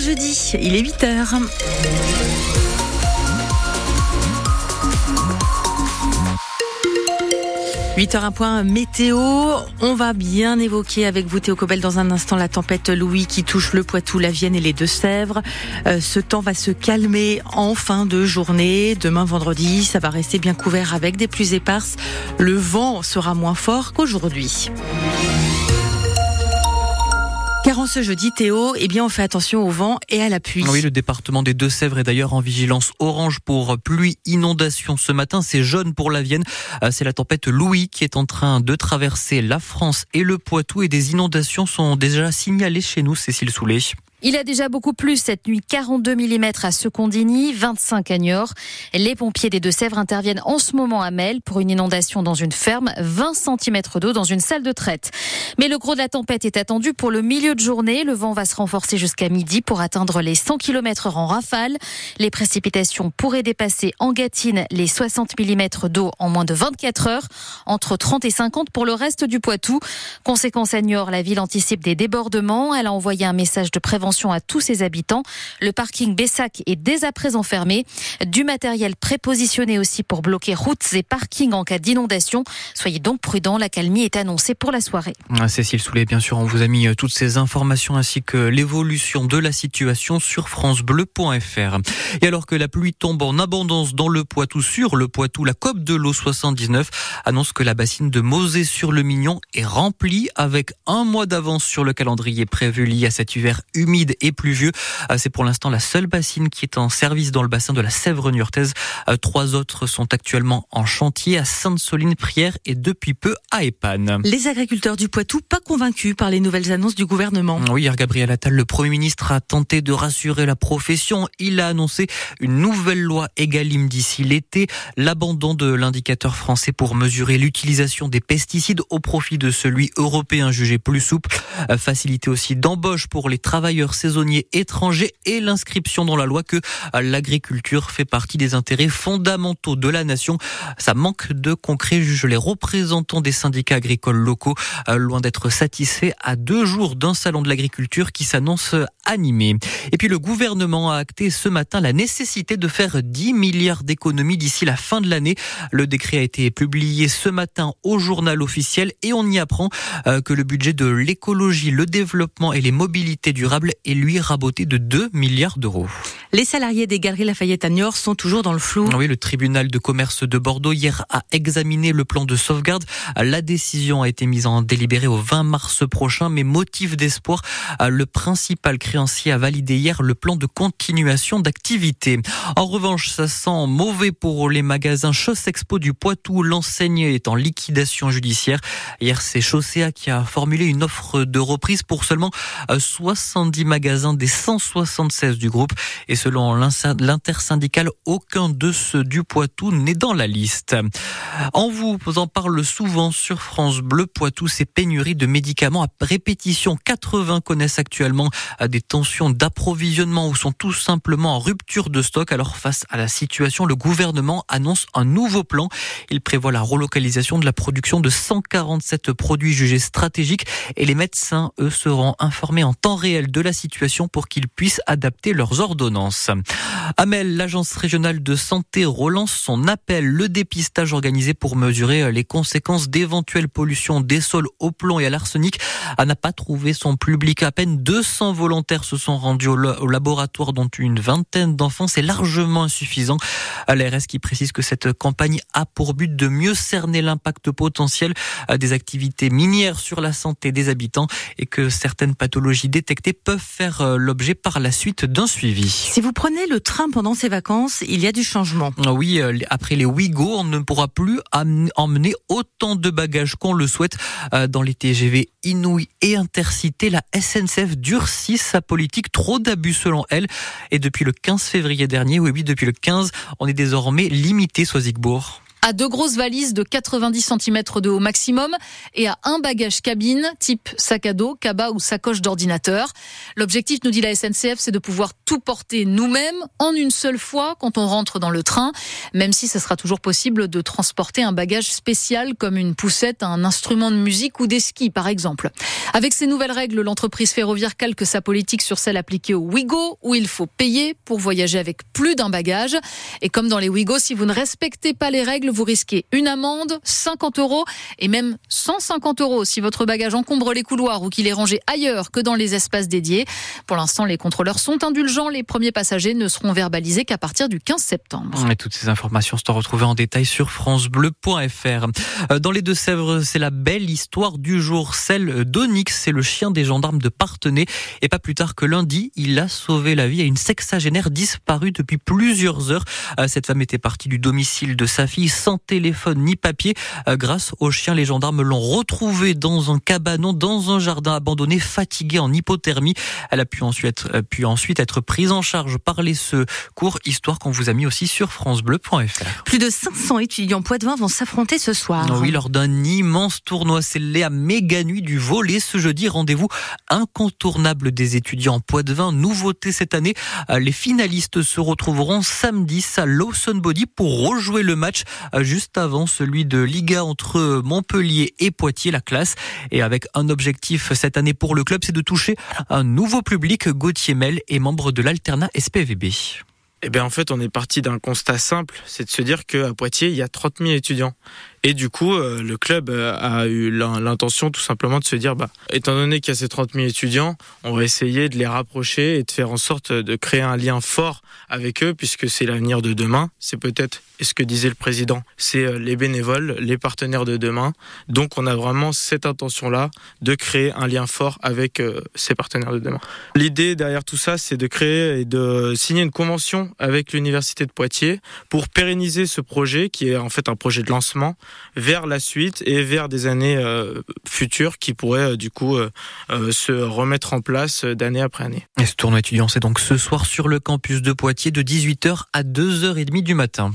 jeudi, il est 8h. 8 h un point météo. On va bien évoquer avec vous Théo Cobel dans un instant la tempête Louis qui touche le Poitou, la Vienne et les Deux-Sèvres. Euh, ce temps va se calmer en fin de journée. Demain vendredi, ça va rester bien couvert avec des pluies éparses. Le vent sera moins fort qu'aujourd'hui. Car en ce jeudi, Théo, eh bien, on fait attention au vent et à la pluie. Oui, le département des Deux-Sèvres est d'ailleurs en vigilance orange pour pluie, inondation ce matin. C'est jaune pour la Vienne. Euh, c'est la tempête Louis qui est en train de traverser la France et le Poitou et des inondations sont déjà signalées chez nous, Cécile Soulet. Il a déjà beaucoup plus cette nuit, 42 mm à Secondigny, 25 à Niort. Les pompiers des Deux-Sèvres interviennent en ce moment à Mel pour une inondation dans une ferme, 20 cm d'eau dans une salle de traite. Mais le gros de la tempête est attendu pour le milieu de journée. Le vent va se renforcer jusqu'à midi pour atteindre les 100 km en rafale. Les précipitations pourraient dépasser en Gâtine les 60 mm d'eau en moins de 24 heures, entre 30 et 50 pour le reste du Poitou. Conséquence à Niort, la ville anticipe des débordements. Elle a envoyé un message de prévention à tous ses habitants. Le parking Bessac est dès à présent fermé. Du matériel prépositionné aussi pour bloquer routes et parkings en cas d'inondation. Soyez donc prudents, la calmie est annoncée pour la soirée. Ah, Cécile Soulet, bien sûr, on vous a mis euh, toutes ces informations ainsi que l'évolution de la situation sur francebleu.fr. Et alors que la pluie tombe en abondance dans le Poitou, sur le Poitou, la COP de l'eau 79 annonce que la bassine de Mosée sur le Mignon est remplie avec un mois d'avance sur le calendrier prévu lié à cet hiver humide et pluvieux. Euh, c'est pour l'instant la seule bassine qui est en service dans le bassin de la Sèvre niortaise. Euh, trois autres sont actuellement en chantier à Sainte-Soline, Prière et depuis peu à Épanne. Les agriculteurs du Poitou pas convaincus par les nouvelles annonces du gouvernement. Oui, hier Gabriel Attal, le Premier ministre, a tenté de rassurer la profession. Il a annoncé une nouvelle loi Egalim d'ici l'été, l'abandon de l'indicateur français pour mesurer l'utilisation des pesticides au profit de celui européen jugé plus souple, euh, facilité aussi d'embauche pour les travailleurs saisonniers étrangers et l'inscription dans la loi que l'agriculture fait partie des intérêts fondamentaux de la nation. Ça manque de concret, jugent les représentants des syndicats agricoles locaux, euh, loin d'être satisfaits à deux jours d'un salon de l'agriculture qui s'annonce animé. Et puis le gouvernement a acté ce matin la nécessité de faire 10 milliards d'économies d'ici la fin de l'année. Le décret a été publié ce matin au journal officiel et on y apprend euh, que le budget de l'écologie, le développement et les mobilités durables et lui raboté de 2 milliards d'euros. Les salariés des Galeries Lafayette à Niort sont toujours dans le flou. Oui, le tribunal de commerce de Bordeaux hier a examiné le plan de sauvegarde. La décision a été mise en délibéré au 20 mars prochain, mais motif d'espoir, le principal créancier a validé hier le plan de continuation d'activité. En revanche, ça sent mauvais pour les magasins Chausse Expo du Poitou. L'enseigne est en liquidation judiciaire. Hier, c'est Chaussea qui a formulé une offre de reprise pour seulement 70 magasins des 176 du groupe. Selon l'intersyndical, aucun de ceux du Poitou n'est dans la liste. En vous en parle souvent sur France Bleu Poitou, ces pénuries de médicaments à répétition. 80 connaissent actuellement des tensions d'approvisionnement ou sont tout simplement en rupture de stock. Alors face à la situation, le gouvernement annonce un nouveau plan. Il prévoit la relocalisation de la production de 147 produits jugés stratégiques et les médecins, eux, seront informés en temps réel de la situation pour qu'ils puissent adapter leurs ordonnances. Amel, l'agence régionale de santé relance son appel. Le dépistage organisé pour mesurer les conséquences d'éventuelles pollutions des sols au plomb et à l'arsenic n'a pas trouvé son public. À peine 200 volontaires se sont rendus au, laboratoire, dont une vingtaine d'enfants. C'est largement insuffisant. L'ARS qui précise que cette campagne a pour but de mieux cerner l'impact potentiel des activités minières sur la santé des habitants et que certaines pathologies détectées peuvent faire l'objet par la suite d'un suivi. Si vous prenez le train pendant ces vacances, il y a du changement. Ah oui, euh, après les Ouigo, on ne pourra plus emmener autant de bagages qu'on le souhaite euh, dans les TGV Inouï et Intercité. La SNCF durcit sa politique, trop d'abus selon elle. Et depuis le 15 février dernier, oui, oui, depuis le 15, on est désormais limité, Soisigbourg. À deux grosses valises de 90 cm de haut maximum et à un bagage cabine type sac à dos, cabas ou sacoche d'ordinateur. L'objectif, nous dit la SNCF, c'est de pouvoir tout porter nous-mêmes en une seule fois quand on rentre dans le train, même si ce sera toujours possible de transporter un bagage spécial comme une poussette, un instrument de musique ou des skis par exemple. Avec ces nouvelles règles, l'entreprise ferroviaire calque sa politique sur celle appliquée au Ouigo où il faut payer pour voyager avec plus d'un bagage. Et comme dans les Ouigo, si vous ne respectez pas les règles, vous risquez une amende, 50 euros et même 150 euros si votre bagage encombre les couloirs ou qu'il est rangé ailleurs que dans les espaces dédiés. Pour l'instant, les contrôleurs sont indulgents. Les premiers passagers ne seront verbalisés qu'à partir du 15 septembre. Et toutes ces informations sont retrouvées en détail sur francebleu.fr. Euh, dans les Deux-Sèvres, c'est la belle histoire du jour, celle d'Onyx. C'est le chien des gendarmes de Partenay. Et pas plus tard que lundi, il a sauvé la vie à une sexagénaire disparue depuis plusieurs heures. Euh, cette femme était partie du domicile de sa fille sans téléphone ni papier. Euh, grâce au chien, les gendarmes l'ont retrouvée dans un cabanon, dans un jardin abandonné, fatiguée en hypothermie. Elle a pu ensuite être, euh, pu ensuite être prise en charge par les secours, histoire qu'on vous a mis aussi sur francebleu.fr. Plus de 500 étudiants poitevins vont s'affronter ce soir. Oui, lors d'un immense tournoi scellé à méga nuit du volet ce jeudi. Rendez-vous incontournable des étudiants poitevins. Nouveauté cette année, euh, les finalistes se retrouveront samedi à Lawson Body pour rejouer le match juste avant celui de Liga entre Montpellier et Poitiers, la classe. Et avec un objectif cette année pour le club, c'est de toucher un nouveau public. Gauthier Mel est membre de l'Alternat SPVB. Eh bien, en fait, on est parti d'un constat simple, c'est de se dire qu'à Poitiers, il y a 30 000 étudiants. Et du coup, euh, le club euh, a eu l'intention tout simplement de se dire, bah, étant donné qu'il y a ces 30 000 étudiants, on va essayer de les rapprocher et de faire en sorte de créer un lien fort avec eux, puisque c'est l'avenir de demain. C'est peut-être, et ce que disait le président, c'est euh, les bénévoles, les partenaires de demain. Donc, on a vraiment cette intention-là de créer un lien fort avec ces partenaires de demain. L'idée derrière tout ça, c'est de créer et de signer une convention avec l'université de Poitiers pour pérenniser ce projet, qui est en fait un projet de lancement vers la suite et vers des années euh, futures qui pourraient euh, du coup euh, se remettre en place d'année après année. Et ce tournoi étudiant, c'est donc ce soir sur le campus de Poitiers de 18h à 2h30 du matin.